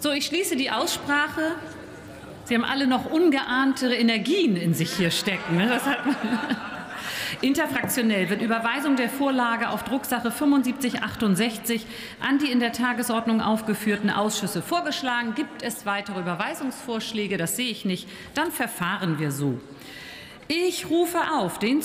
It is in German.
So, ich schließe die Aussprache. Sie haben alle noch ungeahnte Energien in sich hier stecken. Ne? Das hat man Interfraktionell wird Überweisung der Vorlage auf Drucksache 7568 an die in der Tagesordnung aufgeführten Ausschüsse vorgeschlagen. Gibt es weitere Überweisungsvorschläge? Das sehe ich nicht. Dann verfahren wir so. Ich rufe auf den